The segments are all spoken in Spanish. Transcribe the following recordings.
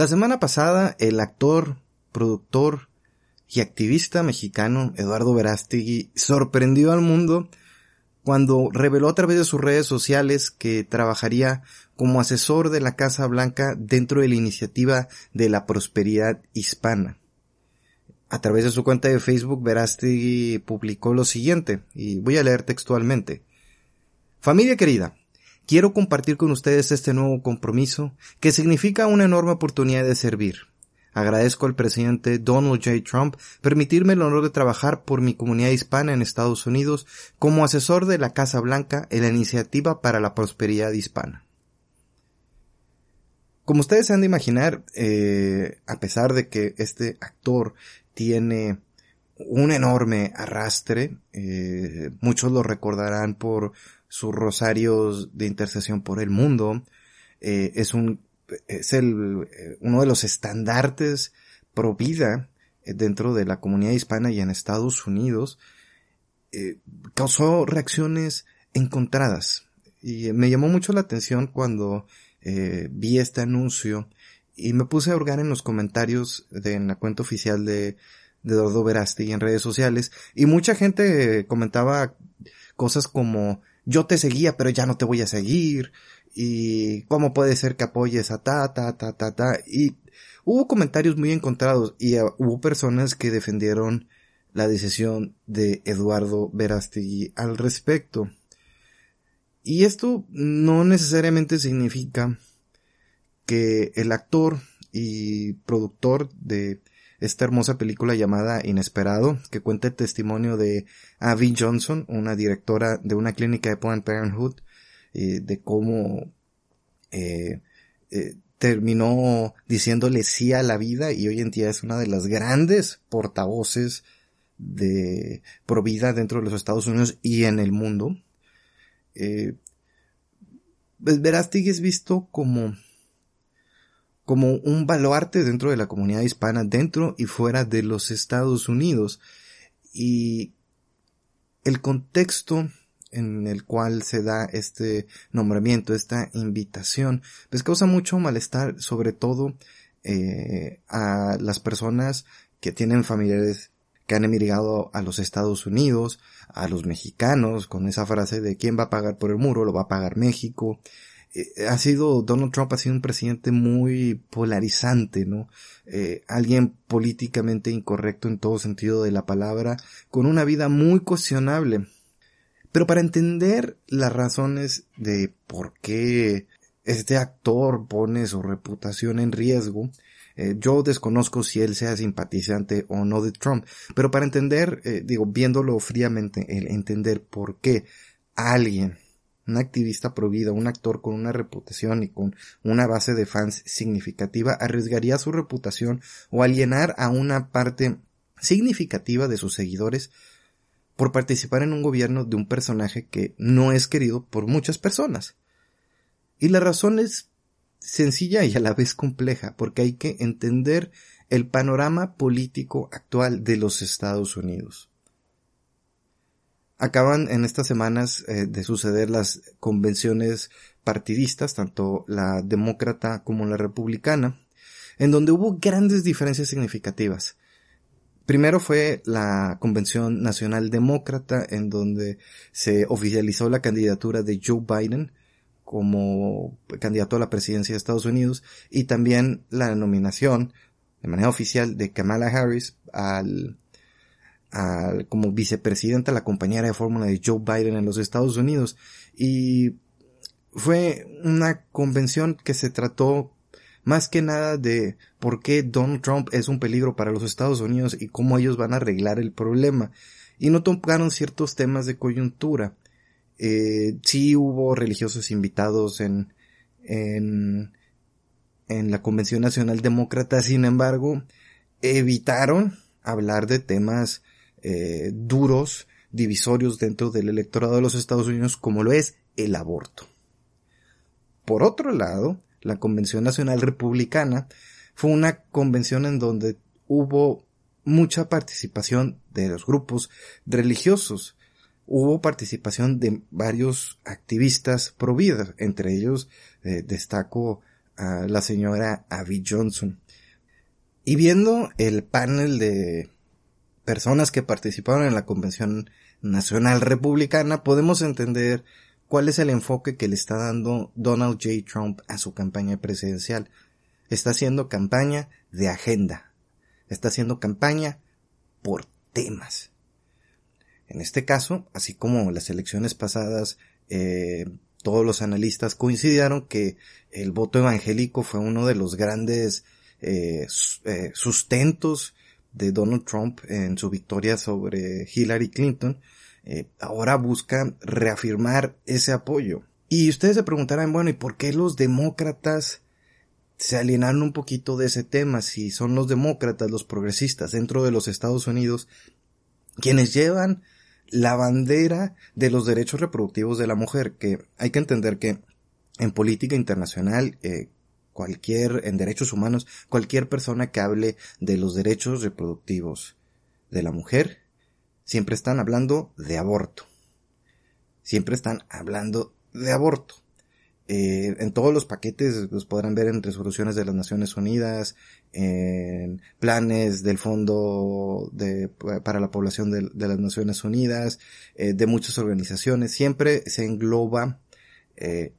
La semana pasada, el actor, productor y activista mexicano Eduardo Verástegui sorprendió al mundo cuando reveló a través de sus redes sociales que trabajaría como asesor de la Casa Blanca dentro de la iniciativa de la prosperidad hispana. A través de su cuenta de Facebook, Verástegui publicó lo siguiente, y voy a leer textualmente. Familia querida, quiero compartir con ustedes este nuevo compromiso que significa una enorme oportunidad de servir. Agradezco al presidente Donald J. Trump permitirme el honor de trabajar por mi comunidad hispana en Estados Unidos como asesor de la Casa Blanca en la Iniciativa para la Prosperidad Hispana. Como ustedes han de imaginar, eh, a pesar de que este actor tiene un enorme arrastre, eh, muchos lo recordarán por sus rosarios de intercesión por el mundo. Eh, es un, es el, eh, uno de los estandartes pro vida eh, dentro de la comunidad hispana y en Estados Unidos. causó reacciones encontradas. Y me llamó mucho la atención cuando vi este anuncio y me puse a hurgar en los comentarios de, en la cuenta oficial de, de Eduardo Verasti en redes sociales y mucha gente comentaba cosas como yo te seguía, pero ya no te voy a seguir, y cómo puede ser que apoyes a ta, ta, ta, ta, ta, y hubo comentarios muy encontrados, y uh, hubo personas que defendieron la decisión de Eduardo Verástegui al respecto. Y esto no necesariamente significa que el actor y productor de esta hermosa película llamada Inesperado, que cuenta el testimonio de Abby Johnson, una directora de una clínica de Planned Parenthood, eh, de cómo eh, eh, terminó diciéndole sí a la vida y hoy en día es una de las grandes portavoces de vida dentro de los Estados Unidos y en el mundo. Eh, pues Verástig es visto como como un baluarte dentro de la comunidad hispana, dentro y fuera de los Estados Unidos. Y el contexto en el cual se da este nombramiento, esta invitación, pues causa mucho malestar, sobre todo eh, a las personas que tienen familiares que han emigrado a los Estados Unidos, a los mexicanos, con esa frase de quién va a pagar por el muro, lo va a pagar México, eh, ha sido, Donald Trump ha sido un presidente muy polarizante, ¿no? Eh, alguien políticamente incorrecto en todo sentido de la palabra, con una vida muy cuestionable. Pero para entender las razones de por qué este actor pone su reputación en riesgo, eh, yo desconozco si él sea simpatizante o no de Trump, pero para entender, digo, viéndolo fríamente, el entender por qué alguien un activista prohibido, un actor con una reputación y con una base de fans significativa, arriesgaría su reputación o alienar a una parte significativa de sus seguidores por participar en un gobierno de un personaje que no es querido por muchas personas. Y la razón es sencilla y a la vez compleja, porque hay que entender el panorama político actual de los Estados Unidos. Acaban en estas semanas eh, de suceder las convenciones partidistas, tanto la demócrata como la republicana, en donde hubo grandes diferencias significativas. Primero fue la Convención Nacional Demócrata, en donde se oficializó la candidatura de Joe Biden como candidato a la presidencia de Estados Unidos y también la nominación de manera oficial de Kamala Harris al como vicepresidenta, la compañera de fórmula de Joe Biden en los Estados Unidos. Y fue una convención que se trató más que nada de por qué Donald Trump es un peligro para los Estados Unidos y cómo ellos van a arreglar el problema. Y no tocaron ciertos temas de coyuntura. Eh, sí hubo religiosos invitados en, en, en la Convención Nacional Demócrata, sin embargo, evitaron hablar de temas eh, duros, divisorios dentro del electorado de los Estados Unidos, como lo es el aborto. Por otro lado, la Convención Nacional Republicana fue una convención en donde hubo mucha participación de los grupos religiosos. Hubo participación de varios activistas pro vida, entre ellos eh, destaco a la señora Abby Johnson. Y viendo el panel de personas que participaron en la Convención Nacional Republicana, podemos entender cuál es el enfoque que le está dando Donald J. Trump a su campaña presidencial. Está haciendo campaña de agenda. Está haciendo campaña por temas. En este caso, así como las elecciones pasadas, eh, todos los analistas coincidieron que el voto evangélico fue uno de los grandes eh, eh, sustentos de Donald Trump en su victoria sobre Hillary Clinton, eh, ahora busca reafirmar ese apoyo. Y ustedes se preguntarán, bueno, ¿y por qué los demócratas se alienaron un poquito de ese tema? Si son los demócratas, los progresistas dentro de los Estados Unidos, quienes llevan la bandera de los derechos reproductivos de la mujer, que hay que entender que en política internacional, eh, cualquier, en derechos humanos, cualquier persona que hable de los derechos reproductivos de la mujer, siempre están hablando de aborto. Siempre están hablando de aborto. Eh, en todos los paquetes los podrán ver en resoluciones de las Naciones Unidas, en planes del Fondo para la Población de, las Naciones Unidas, eh, de muchas organizaciones. Siempre se engloba eh,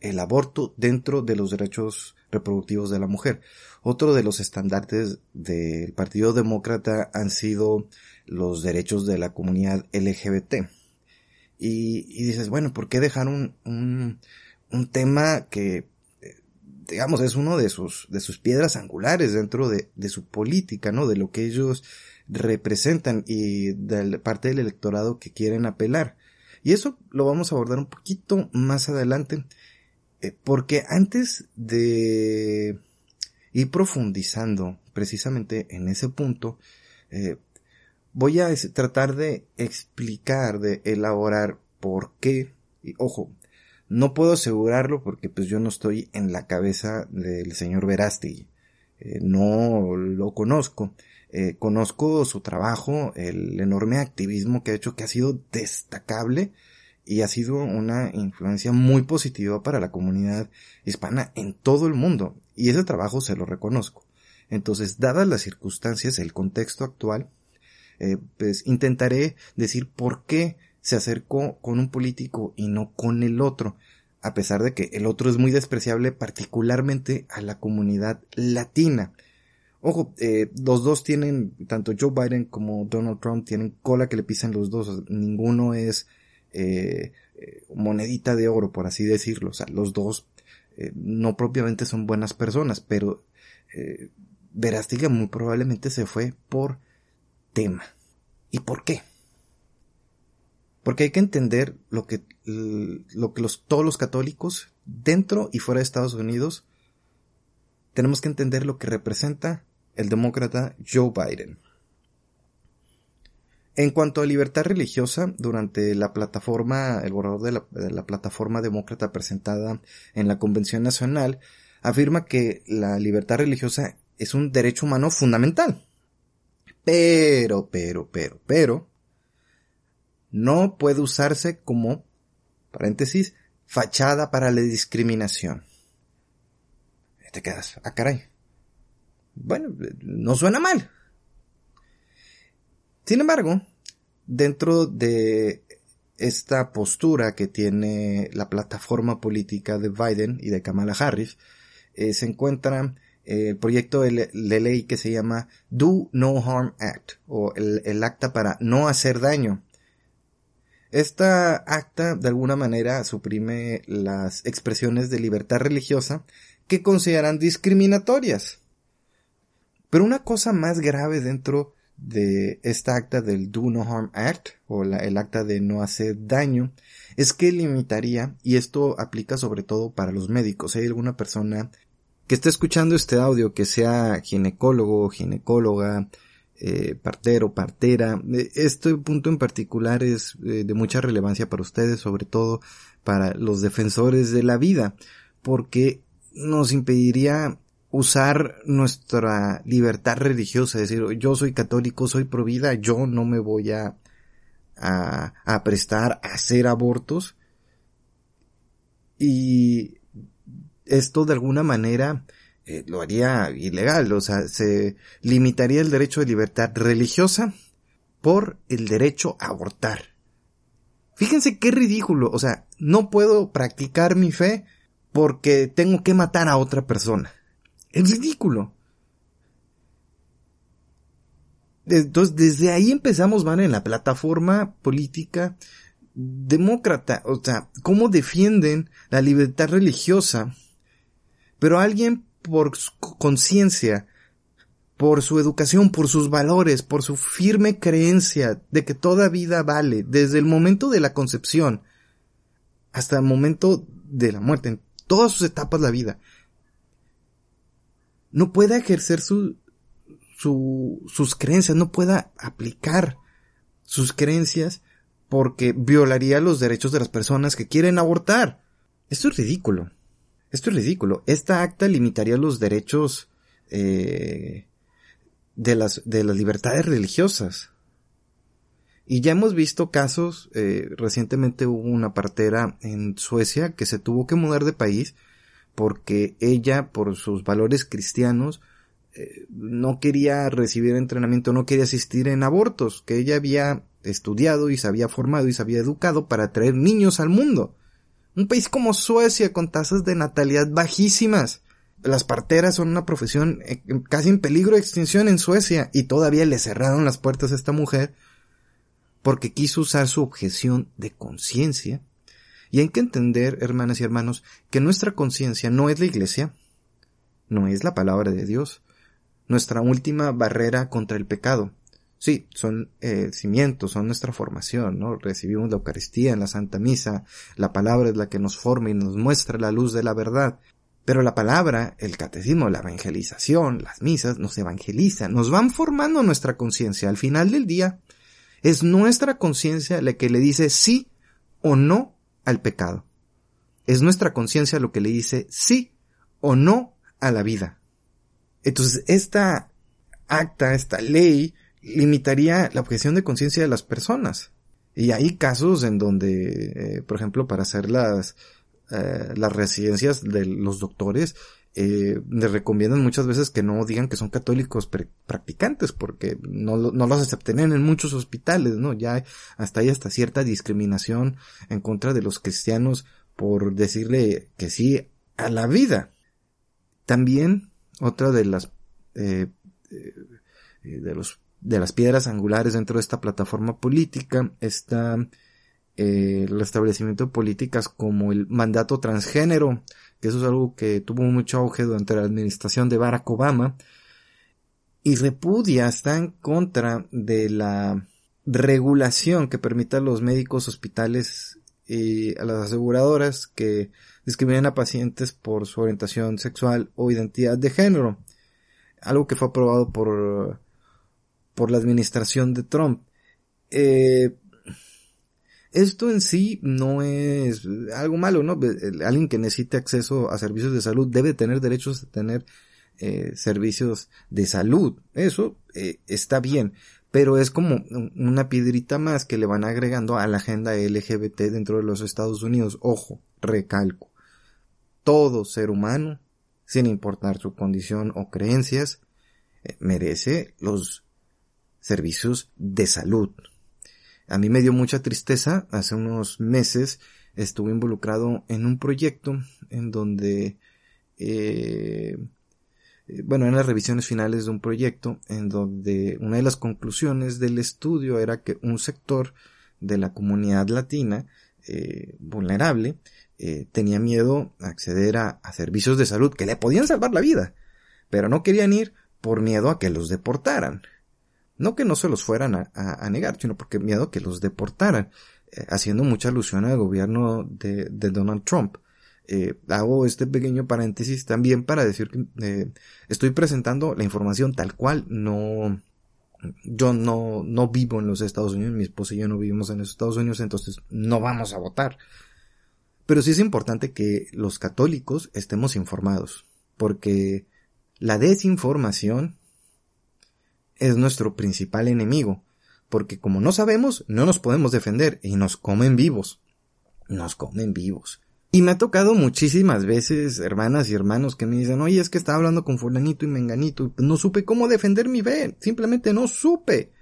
el aborto dentro de los derechos reproductivos de la mujer. Otro de los estandartes del Partido Demócrata han sido los derechos de la comunidad LGBT. Y, dices, bueno, ¿por qué dejar un, un, tema que, digamos, es uno de sus, de sus piedras angulares dentro de, de su política, ¿no? De lo que ellos representan y de parte del electorado que quieren apelar. Y eso lo vamos a abordar un poquito más adelante, eh, porque antes de ir profundizando precisamente en ese punto, eh, voy a tratar de explicar, de elaborar por qué, y ojo, no puedo asegurarlo porque pues yo no estoy en la cabeza del señor Verástegui, eh, no lo conozco, conozco su trabajo, el enorme activismo que ha hecho que ha sido destacable y ha sido una influencia muy positiva para la comunidad hispana en todo el mundo y ese trabajo se lo reconozco. Entonces, dadas las circunstancias, el contexto actual, eh, pues intentaré decir por qué se acercó con un político y no con el otro, a pesar de que el otro es muy despreciable particularmente a la comunidad latina. Ojo, eh, los dos tienen, tanto Joe Biden como Donald Trump tienen cola que le pisan los dos, ninguno es eh, monedita de oro, por así decirlo, o sea, los dos no propiamente son buenas personas, pero eh, muy probablemente se fue por tema. ¿Y por qué? Porque hay que entender lo que, lo que los, todos los católicos, dentro y fuera de Estados Unidos, tenemos que entender lo que representa el demócrata Joe Biden. En cuanto a libertad religiosa, durante la plataforma, el borrador de la, plataforma demócrata presentada en la Convención Nacional, afirma que la libertad religiosa es un derecho humano fundamental. Pero, pero, pero, pero, no puede usarse como, paréntesis, fachada para la discriminación. Te quedas, ah, caray. Bueno, no suena mal. Sin embargo, dentro de esta postura que tiene la plataforma política de Biden y de Kamala Harris, eh, se encuentra el proyecto de, ley que se llama Do No Harm Act o el, acta para no hacer daño. Esta acta de alguna manera suprime las expresiones de libertad religiosa que consideran discriminatorias. Pero una cosa más grave dentro de esta acta del Do No Harm Act, o el acta de no hacer daño, es que limitaría, y esto aplica sobre todo para los médicos, si hay alguna persona que esté escuchando este audio, que sea ginecólogo, ginecóloga, eh, partero, partera, eh, este punto en particular es eh, de mucha relevancia para ustedes, sobre todo para los defensores de la vida, porque nos impediría usar nuestra libertad religiosa, es decir, yo soy católico, soy pro vida, yo no me voy a, a, prestar a hacer abortos. Y esto de alguna manera eh, lo haría ilegal, o sea, se limitaría el derecho de libertad religiosa por el derecho a abortar. Fíjense qué ridículo, o sea, no puedo practicar mi fe porque tengo que matar a otra persona. Es ridículo. Entonces, desde ahí empezamos, van en la plataforma política demócrata. O sea, cómo defienden la libertad religiosa. Pero alguien por conciencia, por su educación, por sus valores, por su firme creencia de que toda vida vale, desde el momento de la concepción hasta el momento de la muerte, en todas sus etapas de la vida, no pueda ejercer su, su, sus creencias, no pueda aplicar sus creencias porque violaría los derechos de las personas que quieren abortar. Esto es ridículo. Esto es ridículo. Esta acta limitaría los derechos eh, de, las, de las libertades religiosas. Y ya hemos visto casos, eh, recientemente hubo una partera en Suecia que se tuvo que mudar de país porque ella, por sus valores cristianos, eh, no quería recibir entrenamiento, no quería asistir en abortos, que ella había estudiado y se había formado y se había educado para traer niños al mundo. Un país como Suecia con tasas de natalidad bajísimas. Las parteras son una profesión eh, casi en peligro de extinción en Suecia y todavía le cerraron las puertas a esta mujer porque quiso usar su objeción de conciencia y hay que entender, hermanas y hermanos, que nuestra conciencia no es la iglesia, no es la palabra de Dios, nuestra última barrera contra el pecado. Sí, son eh, cimientos, son nuestra formación, ¿no? Recibimos la Eucaristía en la Santa Misa, la palabra es la que nos forma y nos muestra la luz de la verdad. Pero la palabra, el catecismo, la evangelización, las misas nos evangelizan, nos van formando nuestra conciencia. Al final del día, es nuestra conciencia la que le dice sí o no al pecado. Es nuestra conciencia lo que le dice sí o no a la vida. Entonces, esta acta, esta ley, limitaría la objeción de conciencia de las personas. Y hay casos en donde, eh, por ejemplo, para hacer las, eh, las residencias de los doctores, eh, les recomiendan muchas veces que no digan que son católicos practicantes porque no, no los acepten en muchos hospitales, ¿no? Ya hasta hay hasta cierta discriminación en contra de los cristianos por decirle que sí a la vida. También otra de las eh, eh, de los de las piedras angulares dentro de esta plataforma política está eh, el establecimiento de políticas como el mandato transgénero que eso es algo que tuvo mucho auge durante la administración de Barack Obama, y repudia, está en contra de la regulación que permita a los médicos, hospitales y a las aseguradoras que discriminen a pacientes por su orientación sexual o identidad de género. Algo que fue aprobado por, por la administración de Trump. Eh, esto en sí no es algo malo, ¿no? Alguien que necesite acceso a servicios de salud debe tener derechos a tener eh, servicios de salud. Eso eh, está bien, pero es como una piedrita más que le van agregando a la agenda LGBT dentro de los Estados Unidos. Ojo, recalco. Todo ser humano, sin importar su condición o creencias, eh, merece los servicios de salud. A mí me dio mucha tristeza. Hace unos meses estuve involucrado en un proyecto en donde, eh, bueno, en las revisiones finales de un proyecto en donde una de las conclusiones del estudio era que un sector de la comunidad latina eh, vulnerable eh, tenía miedo a acceder a, servicios de salud que le podían salvar la vida, pero no querían ir por miedo a que los deportaran. No que no se los fueran a, negar, sino porque miedo que los deportaran, eh, haciendo mucha alusión al gobierno de, Donald Trump. Eh, hago este pequeño paréntesis también para decir que estoy presentando la información tal cual, no, yo no, no vivo en los Estados Unidos, mi esposa y yo no vivimos en los Estados Unidos, entonces no vamos a votar. Pero sí es importante que los católicos estemos informados, porque la desinformación es nuestro principal enemigo, porque como no sabemos, no nos podemos defender y nos comen vivos. Nos comen vivos. Y me ha tocado muchísimas veces hermanas y hermanos que me dicen, oye, es que estaba hablando con fulanito y menganito no supe cómo defender mi fe, simplemente no supe.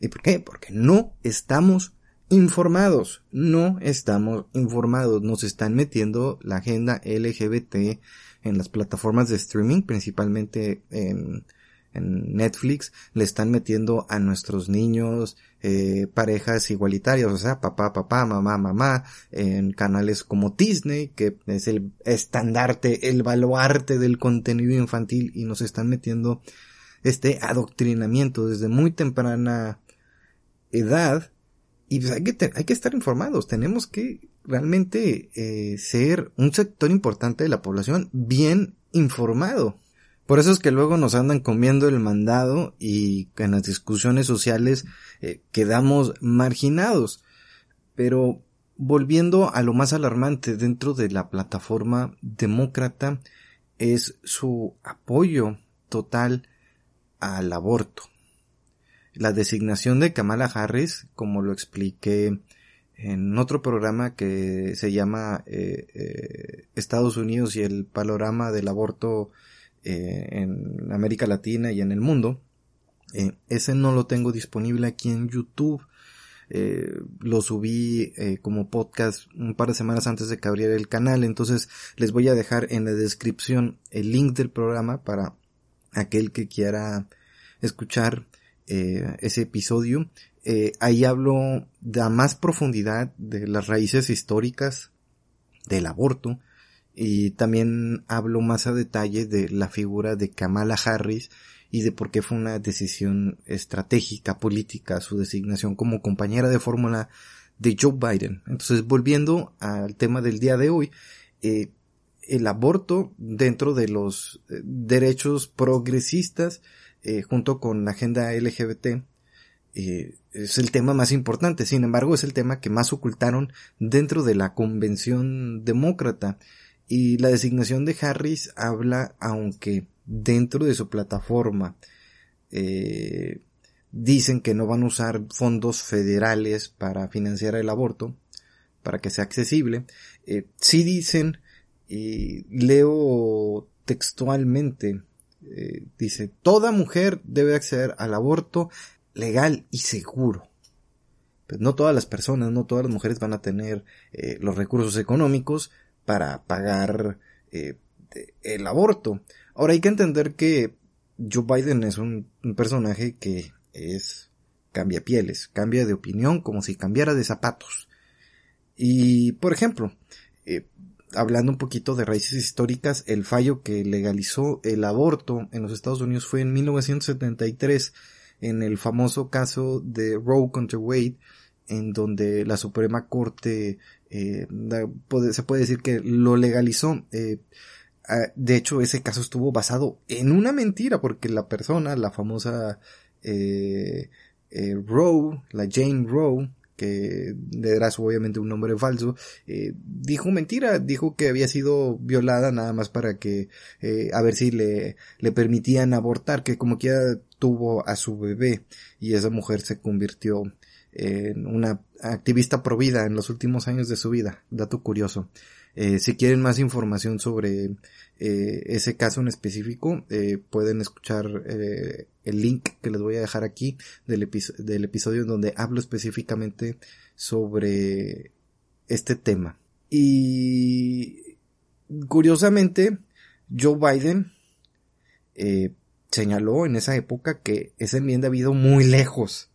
¿Y por qué? Porque no estamos informados, no estamos informados, nos están metiendo la agenda LGBT en las plataformas de streaming, principalmente en, en Netflix, le están metiendo a nuestros niños eh, parejas igualitarias, o sea, papá, papá, mamá, mamá, en canales como Disney, que es el estandarte, el baluarte del contenido infantil y nos están metiendo este adoctrinamiento desde muy temprana edad y pues hay que, hay que estar informados, tenemos que realmente eh, ser un sector importante de la población bien informado. Por eso es que luego nos andan comiendo el mandado y en las discusiones sociales eh, quedamos marginados. Pero volviendo a lo más alarmante dentro de la plataforma demócrata es su apoyo total al aborto la designación de Kamala Harris, como lo expliqué en otro programa que se llama eh, eh, Estados Unidos y el panorama del aborto eh, en América Latina y en el mundo. ese no lo tengo disponible aquí en YouTube. lo subí como podcast un par de semanas antes de que abriera el canal. Entonces les voy a dejar en la descripción el link del programa para aquel que quiera escuchar eh, ese episodio. Eh, ahí hablo de más profundidad de las raíces históricas del aborto y también hablo más a detalle de la figura de Kamala Harris y de por qué fue una decisión estratégica política su designación como compañera de fórmula de Joe Biden. Entonces, volviendo al tema del día de hoy, eh, el aborto dentro de los derechos progresistas eh, junto con la agenda LGBT, eh, es el tema más importante. Sin embargo, es el tema que más ocultaron dentro de la convención demócrata. Y la designación de Harris habla, aunque dentro de su plataforma eh, dicen que no van a usar fondos federales para financiar el aborto, para que sea accesible, eh, sí dicen, y leo textualmente, eh, dice, toda mujer debe acceder al aborto legal y seguro. Pues no todas las personas, no todas las mujeres van a tener eh, los recursos económicos para pagar eh, el aborto. Ahora hay que entender que Joe Biden es un, personaje que es cambia pieles, cambia de opinión como si cambiara de zapatos. Y, por ejemplo, eh, hablando un poquito de raíces históricas, el fallo que legalizó el aborto en los Estados Unidos fue en 1973, en el famoso caso de Roe contra Wade, en donde la Suprema Corte eh, se puede decir que lo legalizó. Eh, de hecho, ese caso estuvo basado en una mentira, porque la persona, la famosa eh, Roe, la Jane Roe, que dará obviamente un nombre falso, eh, dijo mentira, dijo que había sido violada nada más para que, eh, a ver si le, le permitían abortar, que como quiera tuvo a su bebé y esa mujer se convirtió en una activista provida en los últimos años de su vida, dato curioso. Eh, si quieren más información sobre eh, ese caso en específico, eh, pueden escuchar el link que les voy a dejar aquí del, del episodio en donde hablo específicamente sobre este tema. Y curiosamente, Joe Biden señaló en esa época que esa enmienda ha ido muy lejos.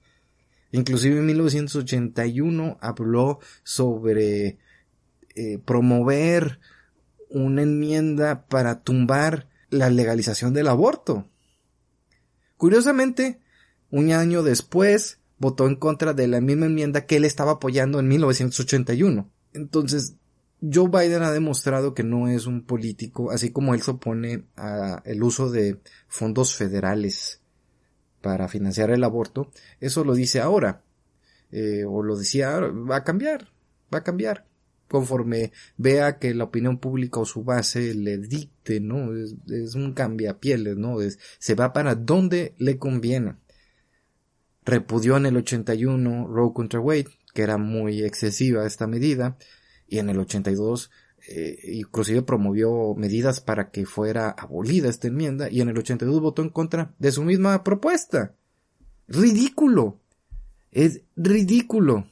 Inclusive en 1981 habló sobre eh, promover una enmienda para tumbar la legalización del aborto. Curiosamente, un año después, votó en contra de la misma enmienda que él estaba apoyando en 1981. Entonces, Joe Biden ha demostrado que no es un político, así como él se opone al uso de fondos federales para financiar el aborto, eso lo dice ahora, eh, o lo decía ahora, va a cambiar, va a cambiar, conforme vea que la opinión pública o su base le dicte, ¿no? Es, es un cambiapieles, ¿no? Se va para donde le conviene. Repudió en el 81 Roe contra Wade, que era muy excesiva esta medida, y en el 82 eh, inclusive promovió medidas para que fuera abolida esta enmienda y en el 82 votó en contra de su misma propuesta. Ridículo. Es ridículo.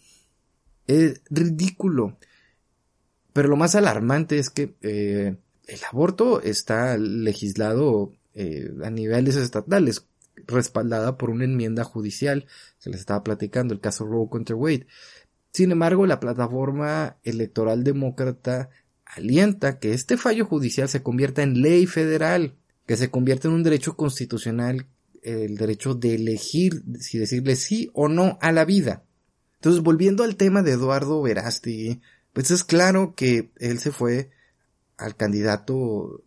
Es ridículo. Pero lo más alarmante es que eh, el aborto está legislado eh, a niveles estatales, respaldada por una enmienda judicial. Se les estaba platicando el caso Roe contra Wade. Sin embargo, la plataforma electoral demócrata alienta que este fallo judicial se convierta en ley federal, que se convierta en un derecho constitucional, el derecho de elegir si decirle sí o no a la vida. Entonces, volviendo al tema de Eduardo Verástegui, pues es claro que él se fue al candidato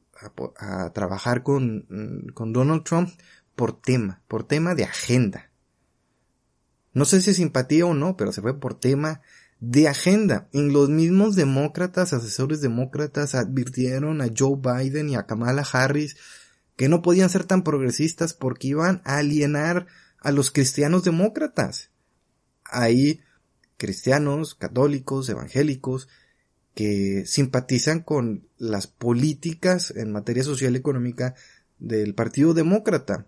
a, a trabajar con, con Donald Trump por tema, por tema de agenda. No sé si simpatía o no, pero se fue por tema de agenda. En los mismos demócratas, asesores demócratas, advirtieron a Joe Biden y a Kamala Harris que no podían ser tan progresistas porque iban a alienar a los cristianos demócratas. Hay cristianos, católicos, evangélicos, que simpatizan con las políticas en materia social y económica del Partido Demócrata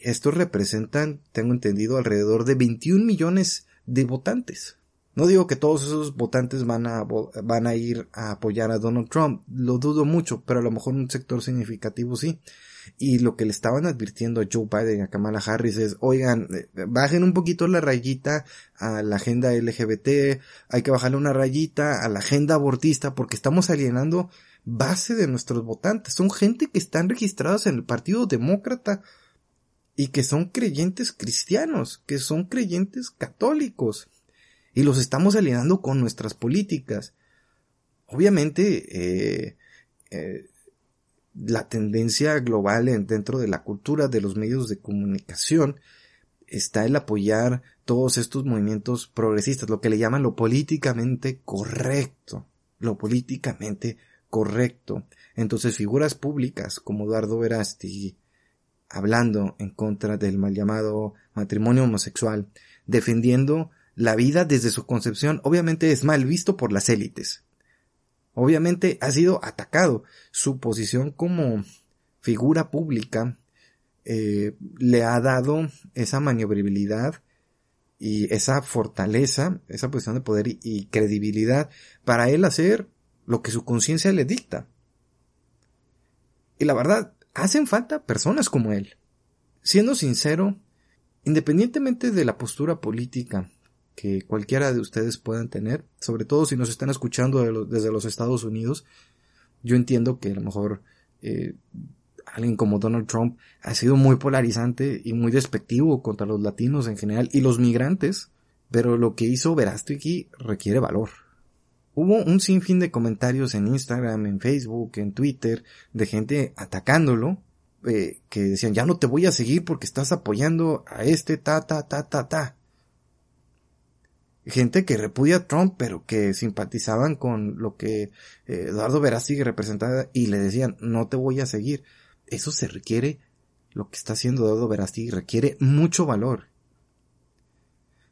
estos representan, tengo entendido, alrededor de 21 millones de votantes. No digo que todos esos votantes van a, van a ir a apoyar a Donald Trump, lo dudo mucho, pero a lo mejor un sector significativo sí. Y lo que le estaban advirtiendo a Joe Biden y a Kamala Harris es, oigan, eh, bajen un poquito la rayita a la agenda LGBT, hay que bajarle una rayita a la agenda abortista porque estamos alienando base de nuestros votantes. Son gente que están registrados en el Partido Demócrata y que son creyentes cristianos, que son creyentes católicos, y los estamos alienando con nuestras políticas. Obviamente, eh, eh, la tendencia global dentro de la cultura de los medios de comunicación está el apoyar todos estos movimientos progresistas, lo que le llaman lo políticamente correcto, lo políticamente correcto. Entonces figuras públicas como Eduardo Verasti, hablando en contra del mal llamado matrimonio homosexual, defendiendo la vida desde su concepción, obviamente es mal visto por las élites. Obviamente ha sido atacado. Su posición como figura pública eh, le ha dado esa maniobrabilidad y esa fortaleza, esa posición de poder y credibilidad para él hacer lo que su conciencia le dicta. Y la verdad, hacen falta personas como él. Siendo sincero, independientemente de la postura política que cualquiera de ustedes puedan tener, sobre todo si nos están escuchando desde los Estados Unidos, yo entiendo que a lo mejor eh, alguien como Donald Trump ha sido muy polarizante y muy despectivo contra los latinos en general y los migrantes, pero lo que hizo Verástegui requiere valor. Hubo un sinfín de comentarios en Instagram, en Facebook, en Twitter, de gente atacándolo, eh, que decían, ya no te voy a seguir porque estás apoyando a este ta ta ta ta ta. Gente que repudia a Trump, pero que simpatizaban con lo que eh, Eduardo Verástegui representaba y le decían, no te voy a seguir. Eso se requiere, lo que está haciendo Eduardo Verástegui requiere mucho valor.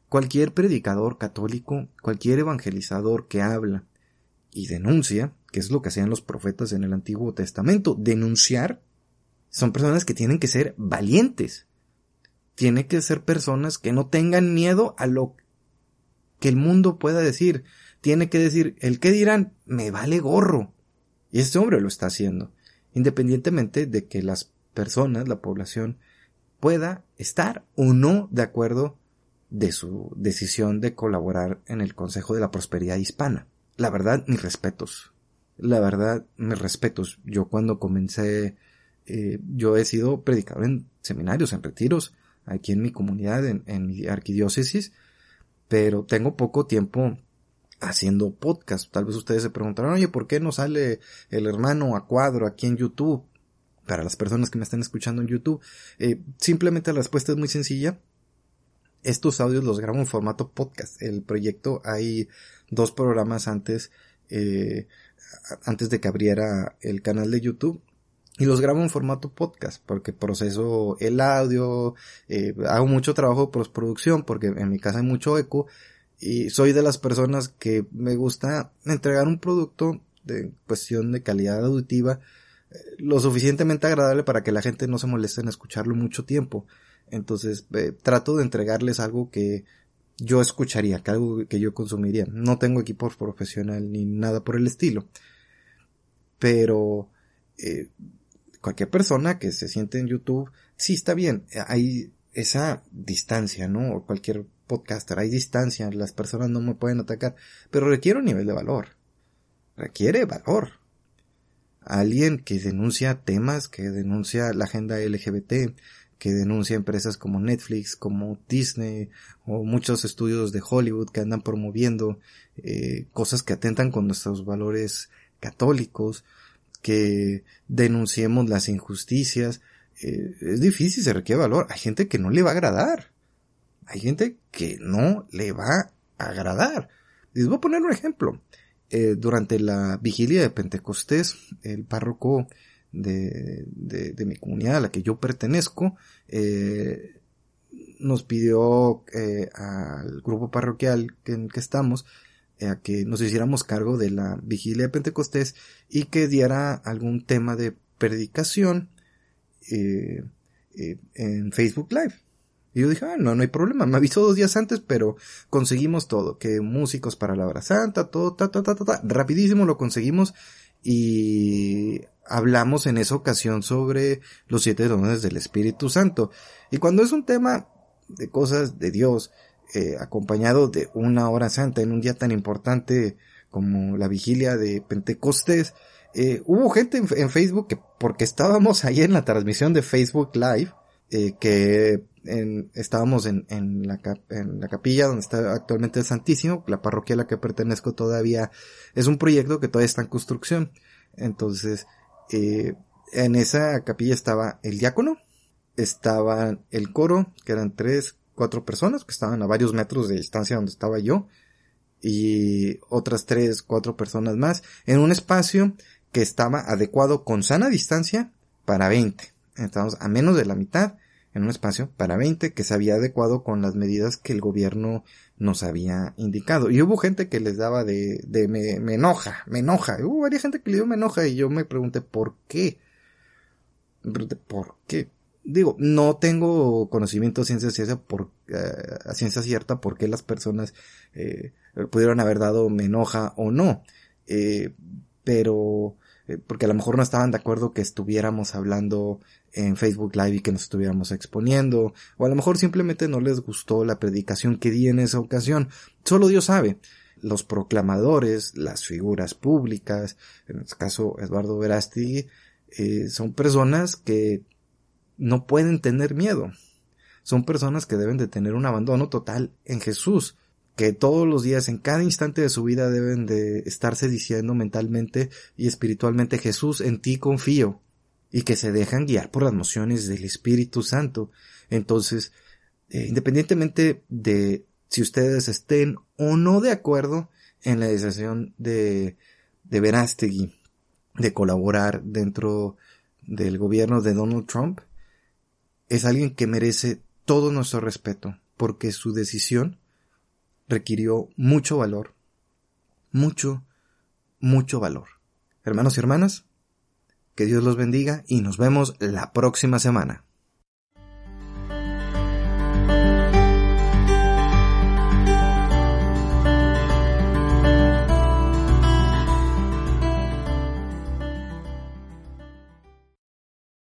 Cualquier predicador católico, cualquier evangelizador que habla y denuncia, que es lo que hacían los profetas en el Antiguo Testamento, denunciar, son personas que tienen que ser valientes. Tienen que ser personas que no tengan miedo a lo el mundo pueda decir. Tiene que decir, el que dirán, me vale gorro. Y este hombre lo está haciendo, independientemente de que las personas, la población, pueda estar o no de acuerdo de su decisión de colaborar en el Consejo de la Prosperidad Hispana. la verdad, mis respetos. La verdad, mis respetos. Yo cuando comencé, eh, yo he sido predicador en seminarios, en retiros, aquí en mi comunidad, en, en mi arquidiócesis, pero tengo poco tiempo haciendo podcast. Tal vez ustedes se preguntarán, oye, ¿por qué no sale el hermano a cuadro aquí en YouTube? Para las personas que me están escuchando en YouTube, eh, simplemente la respuesta es muy sencilla. Estos audios los grabo en formato podcast. El proyecto hay dos programas antes, eh, antes de que abriera el canal de YouTube y los grabo en formato podcast porque proceso el audio, eh, hago mucho trabajo de postproducción porque en mi casa hay mucho eco y soy de las personas que me gusta entregar un producto de cuestión de calidad auditiva eh, lo suficientemente agradable para que la gente no se moleste en escucharlo mucho tiempo. Entonces eh, trato de entregarles algo que yo escucharía, que algo que yo consumiría. No tengo equipo profesional ni nada por el estilo. Pero eh, cualquier persona que se siente en YouTube, sí está bien, hay esa distancia, ¿no? O cualquier podcaster, hay distancia, las personas no me pueden atacar, pero requiere un nivel de valor. Requiere valor. Alguien que denuncia temas, que denuncia la agenda LGBT, que denuncia empresas como Netflix, como Disney o muchos estudios de Hollywood que andan promoviendo eh, cosas que atentan con nuestros valores católicos, que denunciemos las injusticias. Eh, es difícil, se requiere valor. Hay gente que no le va a agradar. Hay gente que no le va a agradar. Les voy a poner un ejemplo. Eh, durante la vigilia de Pentecostés, el párroco de, de, mi comunidad a la que yo pertenezco, eh, nos pidió al grupo parroquial en que estamos a que nos hiciéramos cargo de la vigilia de Pentecostés y que diera algún tema de predicación eh, eh, en Facebook Live. Y yo dije, ah, no, no hay problema, me avisó dos días antes, pero conseguimos todo, que músicos para la hora santa, todo, ta, ta, ta, ta, ta, rapidísimo lo conseguimos y hablamos en esa ocasión sobre los siete dones del Espíritu Santo. Y cuando es un tema de cosas de Dios, eh, acompañado de una hora santa en un día tan importante como la vigilia de Pentecostés. Eh, hubo gente en, Facebook que, porque estábamos ahí en la transmisión de Facebook Live, eh, que estábamos en, la, en la capilla donde está actualmente el Santísimo, la parroquia a la que pertenezco todavía es un proyecto que todavía está en construcción. Entonces, en esa capilla estaba el diácono, estaba el coro, que eran tres, cuatro personas que estaban a varios metros de distancia donde estaba yo y otras tres, cuatro personas más en un espacio que estaba adecuado con sana distancia para 20. Estábamos a menos de la mitad en un espacio para 20 que se había adecuado con las medidas que el gobierno nos había indicado. Y hubo gente que les daba de, de me, me enoja, me enoja. hubo varias gente que le dio me enoja y yo me pregunté por qué. Me pregunté por qué digo, no tengo conocimiento de ciencia ciencia por, eh, a ciencia cierta por qué las personas eh, pudieron haber dado me enoja o no. Eh, pero, eh, porque a lo mejor no estaban de acuerdo que estuviéramos hablando en Facebook Live y que nos estuviéramos exponiendo, o a lo mejor simplemente no les gustó la predicación que di en esa ocasión. Solo Dios sabe. Los proclamadores, las figuras públicas, en este caso Eduardo Verasti, eh, son personas que no pueden tener miedo. Son personas que deben de tener un abandono total en Jesús, que todos los días, en cada instante de su vida, deben de estarse diciendo mentalmente y espiritualmente Jesús, en ti confío, y que se dejan guiar por las mociones del Espíritu Santo. Entonces, eh, independientemente de si ustedes estén o no de acuerdo en la decisión de, de Verástegui de colaborar dentro del gobierno de Donald Trump, es alguien que merece todo nuestro respeto, porque su decisión requirió mucho valor, mucho, mucho valor. Hermanos y hermanas, que Dios los bendiga y nos vemos la próxima semana.